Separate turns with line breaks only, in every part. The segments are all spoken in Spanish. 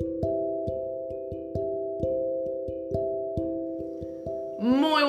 Thank you.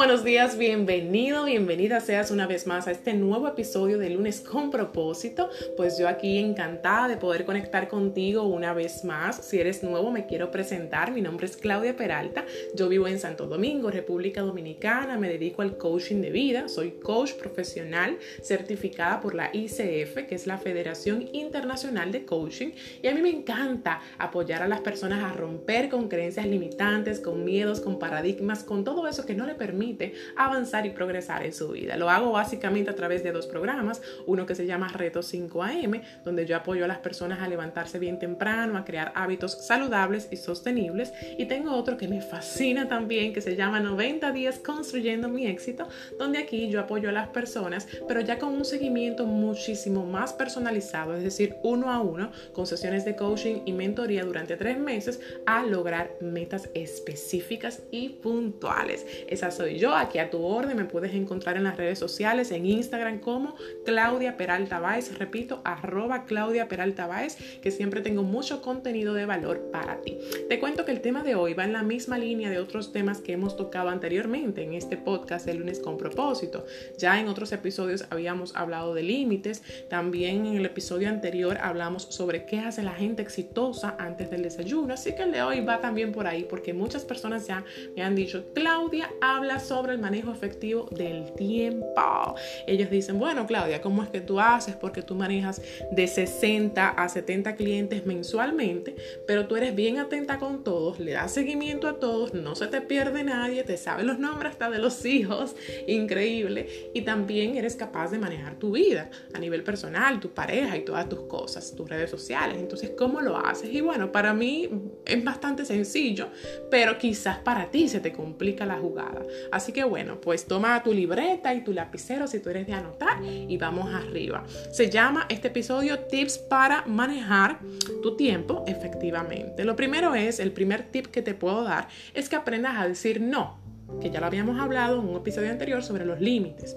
Buenos días, bienvenido, bienvenida seas una vez más a este nuevo episodio de lunes con propósito. Pues yo aquí encantada de poder conectar contigo una vez más. Si eres nuevo me quiero presentar, mi nombre es Claudia Peralta, yo vivo en Santo Domingo, República Dominicana, me dedico al coaching de vida, soy coach profesional certificada por la ICF, que es la Federación Internacional de Coaching, y a mí me encanta apoyar a las personas a romper con creencias limitantes, con miedos, con paradigmas, con todo eso que no le permite avanzar y progresar en su vida. Lo hago básicamente a través de dos programas, uno que se llama Reto 5am, donde yo apoyo a las personas a levantarse bien temprano, a crear hábitos saludables y sostenibles, y tengo otro que me fascina también, que se llama 90 días construyendo mi éxito, donde aquí yo apoyo a las personas, pero ya con un seguimiento muchísimo más personalizado, es decir, uno a uno, con sesiones de coaching y mentoría durante tres meses, a lograr metas específicas y puntuales. Esa soy yo, aquí a tu orden, me puedes encontrar en las redes sociales, en Instagram como Claudia Peralta Baez, repito, arroba Claudia Peralta Baez, que siempre tengo mucho contenido de valor para ti. Te cuento que el tema de hoy va en la misma línea de otros temas que hemos tocado anteriormente en este podcast de lunes con propósito. Ya en otros episodios habíamos hablado de límites, también en el episodio anterior hablamos sobre qué hace la gente exitosa antes del desayuno, así que el de hoy va también por ahí porque muchas personas ya me han dicho, Claudia, habla sobre el manejo efectivo del tiempo. Ellos dicen, bueno, Claudia, ¿cómo es que tú haces? Porque tú manejas de 60 a 70 clientes mensualmente, pero tú eres bien atenta con todos, le das seguimiento a todos, no se te pierde nadie, te sabe los nombres hasta de los hijos, increíble, y también eres capaz de manejar tu vida a nivel personal, tu pareja y todas tus cosas, tus redes sociales. Entonces, ¿cómo lo haces? Y bueno, para mí es bastante sencillo, pero quizás para ti se te complica la jugada. Así que bueno, pues toma tu libreta y tu lapicero si tú eres de anotar y vamos arriba. Se llama este episodio Tips para manejar tu tiempo efectivamente. Lo primero es, el primer tip que te puedo dar es que aprendas a decir no, que ya lo habíamos hablado en un episodio anterior sobre los límites.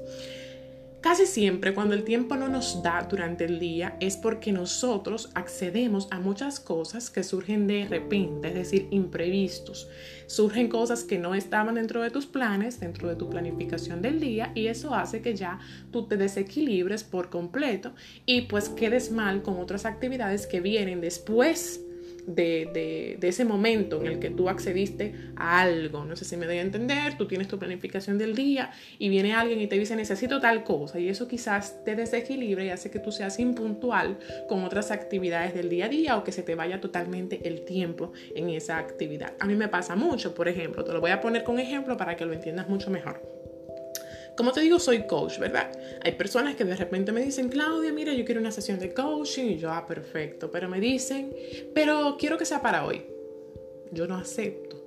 Casi siempre cuando el tiempo no nos da durante el día es porque nosotros accedemos a muchas cosas que surgen de repente, es decir, imprevistos. Surgen cosas que no estaban dentro de tus planes, dentro de tu planificación del día y eso hace que ya tú te desequilibres por completo y pues quedes mal con otras actividades que vienen después de, ese momento en el que tú accediste a algo. No sé si me doy a entender, tú tienes tu planificación del día y viene alguien y te dice necesito tal cosa y eso quizás te desequilibra y hace que tú seas impuntual con otras actividades del día a día o que se te vaya totalmente el tiempo en esa actividad. A mí me pasa mucho, por ejemplo, te lo voy a poner con ejemplo para que lo entiendas mucho mejor. Como te digo, soy coach, ¿verdad? Hay personas que de repente me dicen, Claudia, mira, yo quiero una sesión de coaching y yo, ah, perfecto, pero me dicen, pero quiero que sea para hoy. Yo no acepto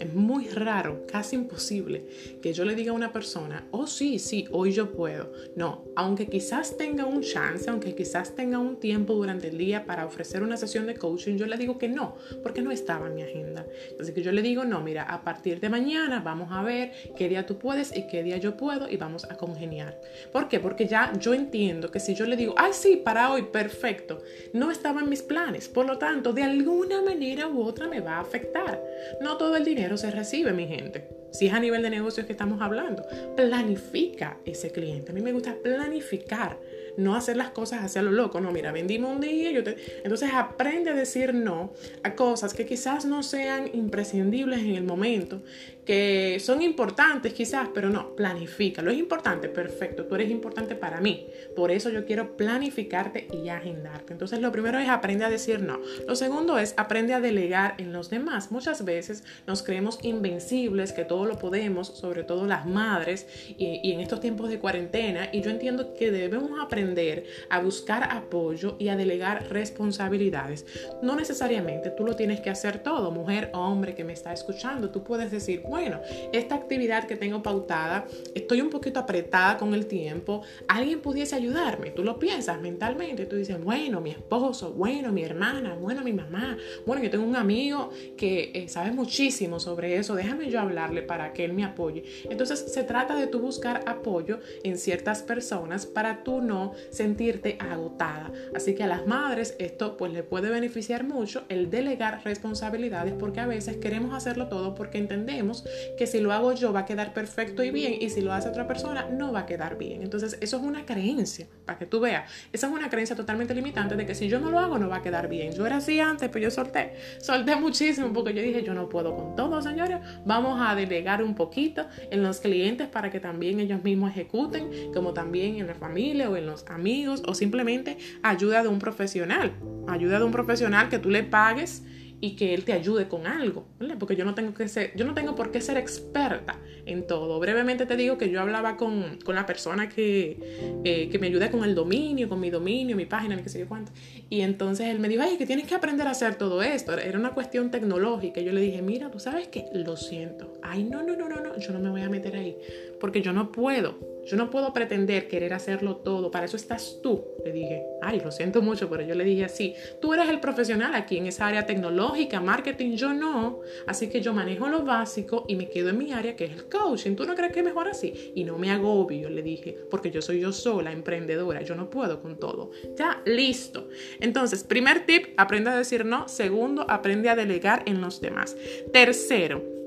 es muy raro, casi imposible, que yo le diga a una persona, oh sí, sí, hoy yo puedo. No, aunque quizás tenga un chance, aunque quizás tenga un tiempo durante el día para ofrecer una sesión de coaching, yo le digo que no, porque no estaba en mi agenda. Entonces que yo le digo, no, mira, a partir de mañana vamos a ver qué día tú puedes y qué día yo puedo y vamos a congeniar. ¿Por qué? Porque ya yo entiendo que si yo le digo, ay sí, para hoy, perfecto, no estaba en mis planes. Por lo tanto, de alguna manera u otra me va a afectar. No todo el dinero se recibe, mi gente. Si es a nivel de negocios que estamos hablando, planifica ese cliente. A mí me gusta planificar no hacer las cosas hacia lo loco. No, mira, vendimos un día, yo te... entonces aprende a decir no a cosas que quizás no sean imprescindibles en el momento, que son importantes quizás, pero no, planifica. Lo es importante, perfecto, tú eres importante para mí. Por eso yo quiero planificarte y agendarte. Entonces lo primero es aprende a decir no. Lo segundo es aprende a delegar en los demás. Muchas veces nos creemos invencibles, que todo lo podemos, sobre todo las madres, y, y en estos tiempos de cuarentena, y yo entiendo que debemos aprender a buscar apoyo y a delegar responsabilidades. No necesariamente tú lo tienes que hacer todo, mujer o hombre que me está escuchando. Tú puedes decir, bueno, esta actividad que tengo pautada, estoy un poquito apretada con el tiempo, alguien pudiese ayudarme. Tú lo piensas mentalmente, tú dices, bueno, mi esposo, bueno, mi hermana, bueno, mi mamá, bueno, yo tengo un amigo que eh, sabe muchísimo sobre eso, déjame yo hablarle para que él me apoye. Entonces se trata de tú buscar apoyo en ciertas personas para tú no sentirte agotada. Así que a las madres esto pues le puede beneficiar mucho el delegar responsabilidades porque a veces queremos hacerlo todo porque entendemos que si lo hago yo va a quedar perfecto y bien y si lo hace otra persona no va a quedar bien. Entonces eso es una creencia, para que tú veas. Esa es una creencia totalmente limitante de que si yo no lo hago no va a quedar bien. Yo era así antes, pero yo solté, solté muchísimo porque yo dije yo no puedo con todo, señores. Vamos a delegar un poquito en los clientes para que también ellos mismos ejecuten, como también en la familia o en los amigos o simplemente ayuda de un profesional. Ayuda de un profesional que tú le pagues y que él te ayude con algo, Porque yo no tengo que ser, yo no tengo por qué ser experta en todo. Brevemente te digo que yo hablaba con, la persona que, eh, que me ayuda con el dominio, con mi dominio, mi página, ni qué sé yo cuánto. Y entonces él me dijo, ay, que tienes que aprender a hacer todo esto. Era una cuestión tecnológica. Y yo le dije, mira, tú sabes que lo siento. Ay, no, no, no, no, no, yo no me voy a meter ahí. Porque yo no puedo yo no puedo pretender querer hacerlo todo, para eso estás tú. Le dije, ay, lo siento mucho, pero yo le dije así, tú eres el profesional aquí en esa área tecnológica, marketing, yo no. Así que yo manejo lo básico y me quedo en mi área que es el coaching. ¿Tú no crees que es mejor así? Y no me agobio, le dije, porque yo soy yo sola, emprendedora, yo no puedo con todo. Ya, listo. Entonces, primer tip, aprende a decir no. Segundo, aprende a delegar en los demás. Tercero,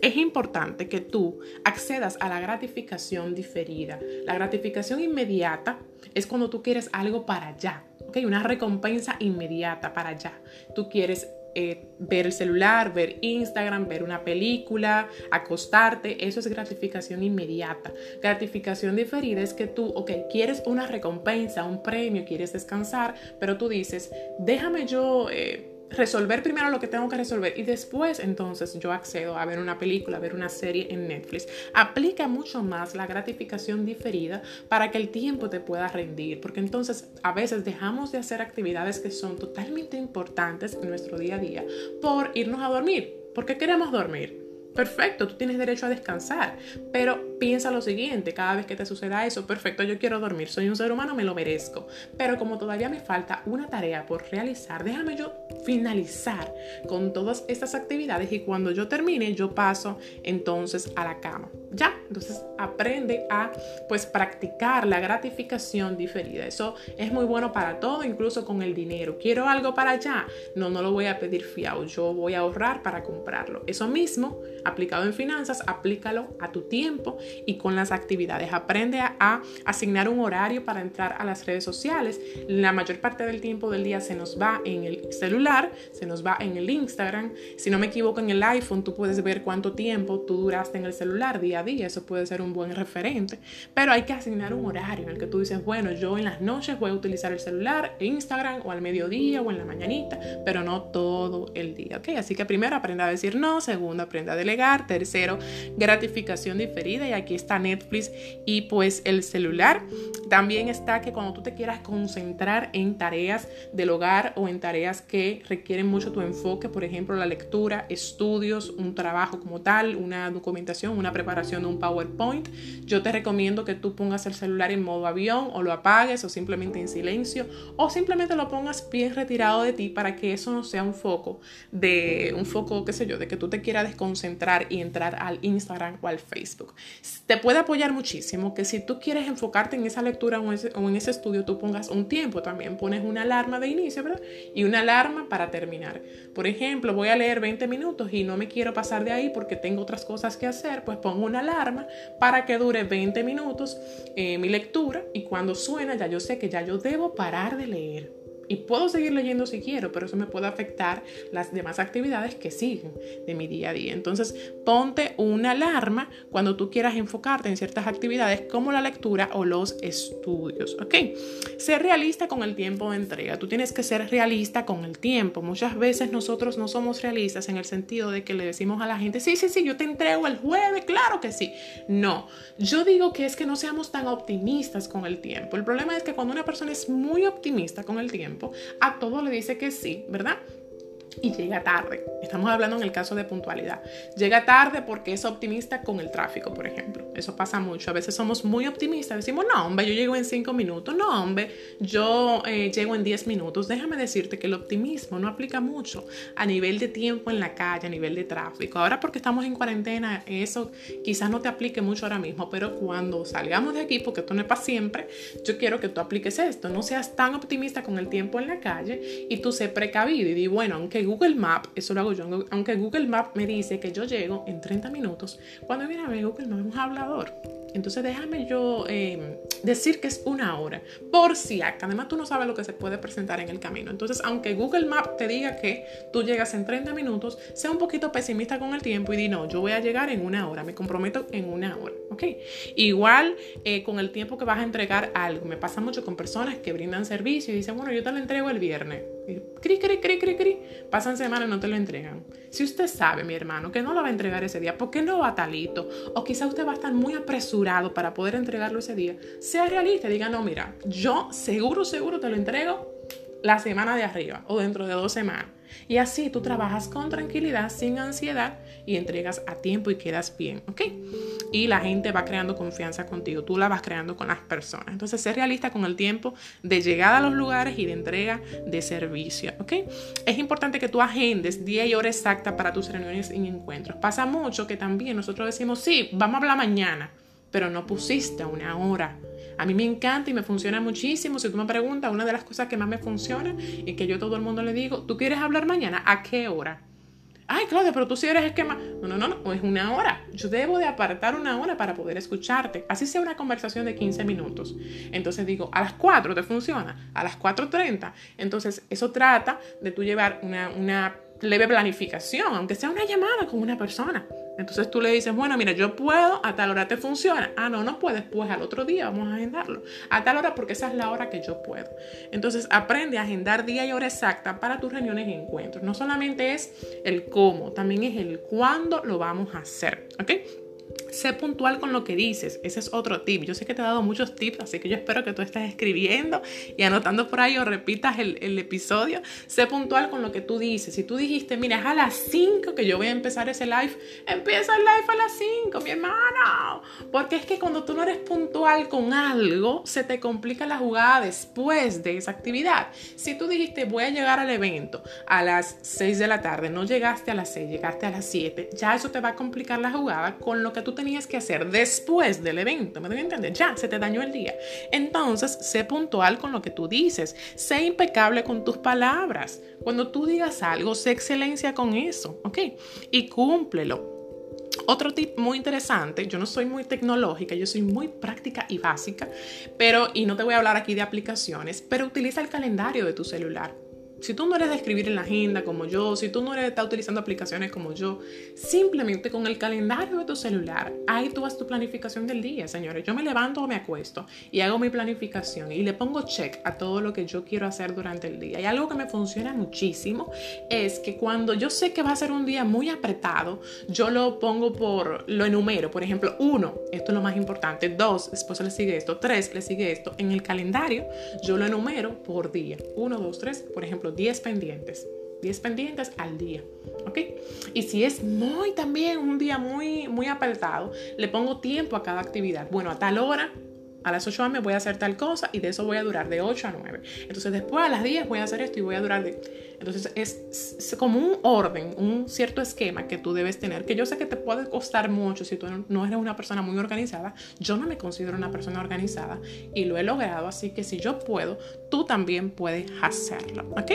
es importante que tú accedas a la gratificación diferida. La gratificación inmediata es cuando tú quieres algo para allá, ¿ok? Una recompensa inmediata para allá. Tú quieres eh, ver el celular, ver Instagram, ver una película, acostarte, eso es gratificación inmediata. Gratificación diferida es que tú, ok, quieres una recompensa, un premio, quieres descansar, pero tú dices, déjame yo... Eh, resolver primero lo que tengo que resolver y después entonces yo accedo a ver una película, a ver una serie en Netflix. Aplica mucho más la gratificación diferida para que el tiempo te pueda rendir, porque entonces a veces dejamos de hacer actividades que son totalmente importantes en nuestro día a día por irnos a dormir. ¿Por qué queremos dormir? Perfecto, tú tienes derecho a descansar, pero piensa lo siguiente, cada vez que te suceda eso, perfecto, yo quiero dormir, soy un ser humano, me lo merezco, pero como todavía me falta una tarea por realizar, déjame yo finalizar con todas estas actividades y cuando yo termine, yo paso entonces a la cama. Ya, entonces aprende a pues practicar la gratificación diferida. Eso es muy bueno para todo, incluso con el dinero. Quiero algo para allá, no, no lo voy a pedir fiado, yo voy a ahorrar para comprarlo. Eso mismo aplicado en finanzas, aplícalo a tu tiempo y con las actividades. Aprende a, asignar un horario para entrar a las redes sociales. La mayor parte del tiempo del día se nos va en el celular, se nos va en el Instagram. Si no me equivoco, en el iPhone tú puedes ver cuánto tiempo tú duraste en el celular día a día. Eso puede ser un buen referente. Pero hay que asignar un horario en el que tú dices, bueno, yo en las noches voy a utilizar el celular, Instagram o al mediodía o en la mañanita, pero no todo el día. ¿ok? Así que primero aprende a decir no, segundo aprende a delegar, tercero gratificación diferida y aquí está Netflix y pues el celular. También está que cuando tú te quieras concentrar en tareas del hogar o en tareas que requieren mucho tu enfoque, por ejemplo la lectura, estudios, un trabajo como tal, una documentación, una preparación de un PowerPoint, yo te recomiendo que tú pongas el celular en modo avión o lo apagues o simplemente en silencio o simplemente lo pongas bien retirado de ti para que eso no sea un foco de un foco, qué sé yo, de que tú te quieras desconcentrar y entrar al Instagram o al Facebook. Te puede apoyar muchísimo que si tú quieres enfocarte en esa lectura o en ese, estudio, tú pongas un tiempo también. Pones una alarma de inicio, ¿verdad? Y una alarma para terminar. Por ejemplo, voy a leer 20 minutos y no me quiero pasar de ahí porque tengo otras cosas que hacer, pues pongo una alarma para que dure 20 minutos eh, mi lectura y cuando suena ya yo sé que ya yo debo parar de leer y puedo seguir leyendo si quiero, pero eso me puede afectar las demás actividades que siguen de mi día a día. Entonces, ponte una alarma cuando tú quieras enfocarte en ciertas actividades como la lectura o los estudios, ¿ok? Ser realista con el tiempo de entrega. Tú tienes que ser realista con el tiempo. Muchas veces nosotros no somos realistas en el sentido de que le decimos a la gente, sí, sí, sí, yo te entrego el jueves, claro que sí. No, yo digo que es que no seamos tan optimistas con el tiempo. El problema es que cuando una persona es muy optimista con el tiempo, a todo le dice que sí, ¿verdad? Y llega tarde. Estamos hablando en el caso de puntualidad. Llega tarde porque es optimista con el tráfico, por ejemplo. Eso pasa mucho. A veces somos muy optimistas. Decimos, no, hombre, yo llego en cinco minutos. No, hombre, yo eh, llego en 10 minutos. Déjame decirte que el optimismo no aplica mucho a nivel de tiempo en la calle, a nivel de tráfico. Ahora porque estamos en cuarentena, eso quizás no te aplique mucho ahora mismo, pero cuando salgamos de aquí, porque esto no es para siempre, yo quiero que tú apliques esto. No seas tan optimista con el tiempo en la calle y tú sé precavido y di, bueno, aunque Google Map, eso lo hago yo, aunque Google Map me dice que yo llego en 30 minutos, cuando viene a ver Google Map es un hablador. Entonces déjame yo em, decir que es una hora, por si acá. Además tú no sabes lo que se puede presentar en el camino. Entonces, aunque Google Map te diga que tú llegas en 30 minutos, sea un poquito pesimista con el tiempo y di, no, yo voy a llegar en una hora, me comprometo en una hora, ¿ok? Igual eh, con el tiempo que vas a entregar algo. Me pasa mucho con personas que brindan servicio y dicen, bueno, yo te lo entrego el viernes. Y, cri, cri, cri, cri, cri. Pasan semanas y no te lo entregan. Si usted sabe, mi hermano, que no lo va a entregar ese día, ¿por qué no va talito? O quizá usted va a estar muy apresurado para poder entregarlo ese día. Sea realista, diga, no, mira, yo seguro, seguro te lo entrego la semana de arriba o dentro de dos semanas. Y así tú trabajas con tranquilidad, sin ansiedad y entregas a tiempo y quedas bien, ¿ok? Y la gente va creando confianza contigo, tú la vas creando con las personas. Entonces, ser realista con el tiempo de llegada a los lugares y de entrega de servicio, ¿ok? Es importante que tú agendes día y hora exacta para tus reuniones y encuentros. Pasa mucho que también nosotros decimos, sí, vamos a hablar mañana, pero no pusiste una hora a mí me encanta y me funciona muchísimo. Si tú me preguntas, una de las cosas que más me funciona y que yo todo el mundo le digo, ¿tú quieres hablar mañana? ¿A qué hora? Ay, Claudia, pero tú sí eres esquema. No, no, no, no, es una hora. Yo debo de apartar una hora para poder escucharte. Así sea una conversación de 15 minutos. Entonces digo, a las 4 te funciona, a las 4.30. Entonces eso trata de tú llevar una, una leve planificación, aunque sea una llamada con una persona. Entonces tú le dices, bueno, mira, yo puedo, a tal hora te funciona. Ah, no, no puedes, pues al otro día vamos a agendarlo. A tal hora porque esa es la hora que yo puedo. Entonces aprende a agendar día y hora exacta para tus reuniones y encuentros. No solamente es el cómo, también es el cuándo lo vamos a hacer. ¿Ok? Sé puntual con lo que dices. Ese es otro tip. Yo sé que te he dado muchos tips, así que yo espero que tú estés escribiendo y anotando por ahí o repitas el, episodio. Sé puntual con lo que tú dices. Si tú dijiste, mira, es a las 5 que yo voy a empezar ese live, empieza el live a las 5, mi hermano. Porque es que cuando tú no eres puntual con algo, se te complica la jugada después de esa actividad. Si tú dijiste, voy a llegar al evento a las 6 de la tarde, no llegaste a las 6, llegaste a las 7, ya eso te va a complicar la jugada con lo que tú tenías que hacer después del evento. ¿Me deben entender? Ya, se te dañó el día. Entonces, sé puntual con lo que tú dices. Sé impecable con tus palabras. Cuando tú digas algo, sé excelencia con eso, ¿ok? Y cúmplelo. Otro tip muy interesante, yo no soy muy tecnológica, yo soy muy práctica y básica, pero, y no te voy a hablar aquí de aplicaciones, pero utiliza el calendario de tu celular. Si tú no eres de escribir en la agenda como yo, si tú no eres de estar utilizando aplicaciones como yo, simplemente con el calendario de tu celular, ahí tú haces tu planificación del día, señores. Yo me levanto o me acuesto y hago mi planificación y le pongo check a todo lo que yo quiero hacer durante el día. Y algo que me funciona muchísimo es que cuando yo sé que va a ser un día muy apretado, yo lo pongo por, lo enumero. Por ejemplo, uno, esto es lo más importante. Dos, después le sigue esto. Tres, le sigue esto. En el calendario, yo lo enumero por día. Uno, dos, tres. Por ejemplo, 10 pendientes. 10 pendientes al día, ¿ok? Y si es muy también un día muy, muy apretado, le pongo tiempo a cada actividad. Bueno, a tal hora a las 8 am voy a hacer tal cosa y de eso voy a durar de 8 a 9. Entonces después a las 10 voy a hacer esto y voy a durar de... Entonces es, como un orden, un cierto esquema que tú debes tener, que yo sé que te puede costar mucho si tú no eres una persona muy organizada. Yo no me considero una persona organizada y lo he logrado, así que si yo puedo, tú también puedes hacerlo, ¿ok?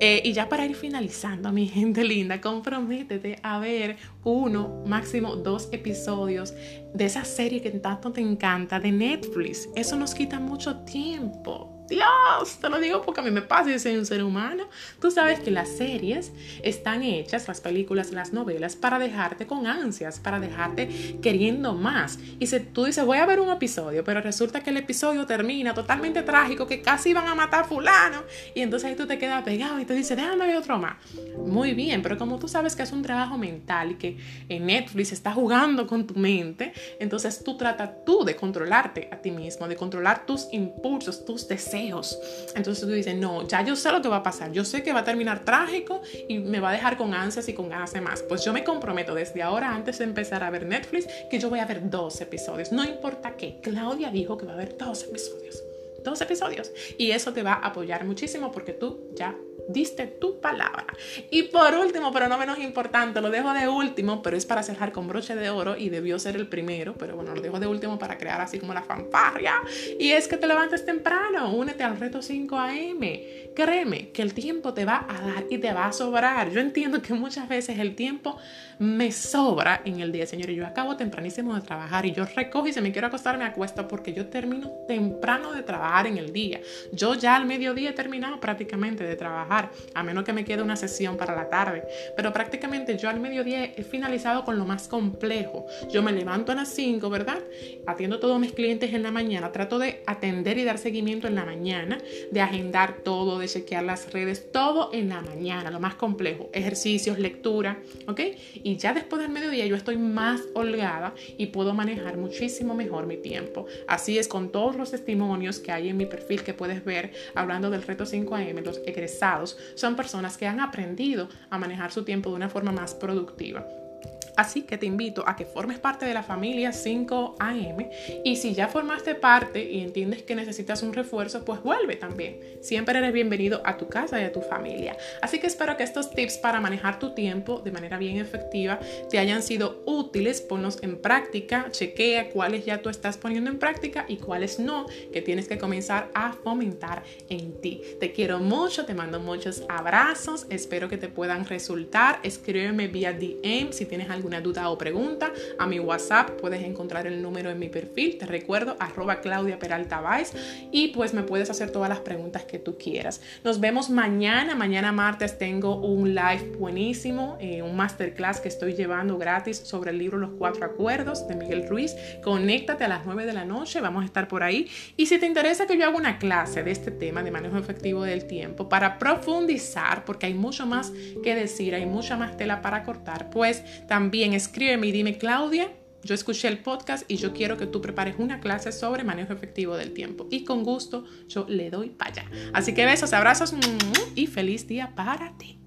Eh, y ya para ir finalizando, mi gente linda, comprométete a ver uno, máximo dos episodios de esa serie que tanto te encanta de Netflix. Eso nos quita mucho tiempo. Dios, te lo digo porque a mí me pasa y soy un ser humano. Tú sabes que las series están hechas, las películas, las novelas, para dejarte con ansias, para dejarte queriendo más. Y si tú dices, voy a ver un episodio, pero resulta que el episodio termina totalmente trágico, que casi iban a matar a fulano, y entonces ahí tú te quedas pegado y te dices, déjame ver otro más. Muy bien, pero como tú sabes que es un trabajo mental y que en Netflix está jugando con tu mente, entonces tú tratas tú de controlarte a ti mismo, de controlar tus impulsos, tus deseos Entonces tú dices, no, ya yo sé lo que va a pasar, yo sé que va a terminar trágico y me va a dejar con ansias y con ganas de más. Pues yo me comprometo desde ahora, antes de empezar a ver Netflix, que yo voy a ver dos episodios. No importa qué, Claudia dijo que va a haber dos episodios. Dos episodios. Y eso te va a apoyar muchísimo porque tú ya diste tu palabra. Y por último, pero no menos importante, lo dejo de último, pero es para cerrar con broche de oro y debió ser el primero, pero bueno, lo dejo de último para crear así como la fanfarria. Y es que te levantes temprano, únete al reto 5 AM. Créeme que el tiempo te va a dar y te va a sobrar. Yo entiendo que muchas veces el tiempo me sobra en el día, señores. Yo acabo tempranísimo de trabajar y yo recojo y si me quiero acostar me acuesto porque yo termino temprano de trabajar en el día. Yo ya al mediodía he terminado prácticamente de trabajar, a menos que me quede una sesión para la tarde. Pero prácticamente yo al mediodía he finalizado con lo más complejo. Yo me levanto a las 5, ¿verdad? Atiendo todos mis clientes en la mañana. Trato de atender y dar seguimiento en la mañana, de agendar todo, de chequear las redes, todo en la mañana, lo más complejo. Ejercicios, lectura, ¿ok? y ya después del mediodía yo estoy más holgada y puedo manejar muchísimo mejor mi tiempo. Así es con todos los testimonios que hay en mi perfil que puedes ver hablando del reto 5am, los egresados son personas que han aprendido a manejar su tiempo de una forma más productiva. Así que te invito a que formes parte de la familia 5AM y si ya formaste parte y entiendes que necesitas un refuerzo, pues vuelve también. Siempre eres bienvenido a tu casa y a tu familia. Así que espero que estos tips para manejar tu tiempo de manera bien efectiva te hayan sido útiles. Ponlos en práctica, chequea cuáles ya tú estás poniendo en práctica y cuáles no, que tienes que comenzar a fomentar en ti. Te quiero mucho, te mando muchos abrazos, espero que te puedan resultar. Escríbeme vía DM si tienes algún alguna duda o pregunta, a mi WhatsApp puedes encontrar el número en mi perfil, te recuerdo, arroba Claudia Peralta y pues me puedes hacer todas las preguntas que tú quieras. Nos vemos mañana, mañana martes tengo un live buenísimo, eh, un masterclass que estoy llevando gratis sobre el libro Los Cuatro Acuerdos de Miguel Ruiz. Conéctate a las 9 de la noche, vamos a estar por ahí. Y si te interesa que yo haga una clase de este tema de manejo efectivo del tiempo para profundizar, porque hay mucho más que decir, hay mucha más tela para cortar, pues también también escríbeme y dime, Claudia, yo escuché el podcast y yo quiero que tú prepares una clase sobre manejo efectivo del tiempo. Y con gusto yo le doy para allá. Así que besos, abrazos y feliz día para ti.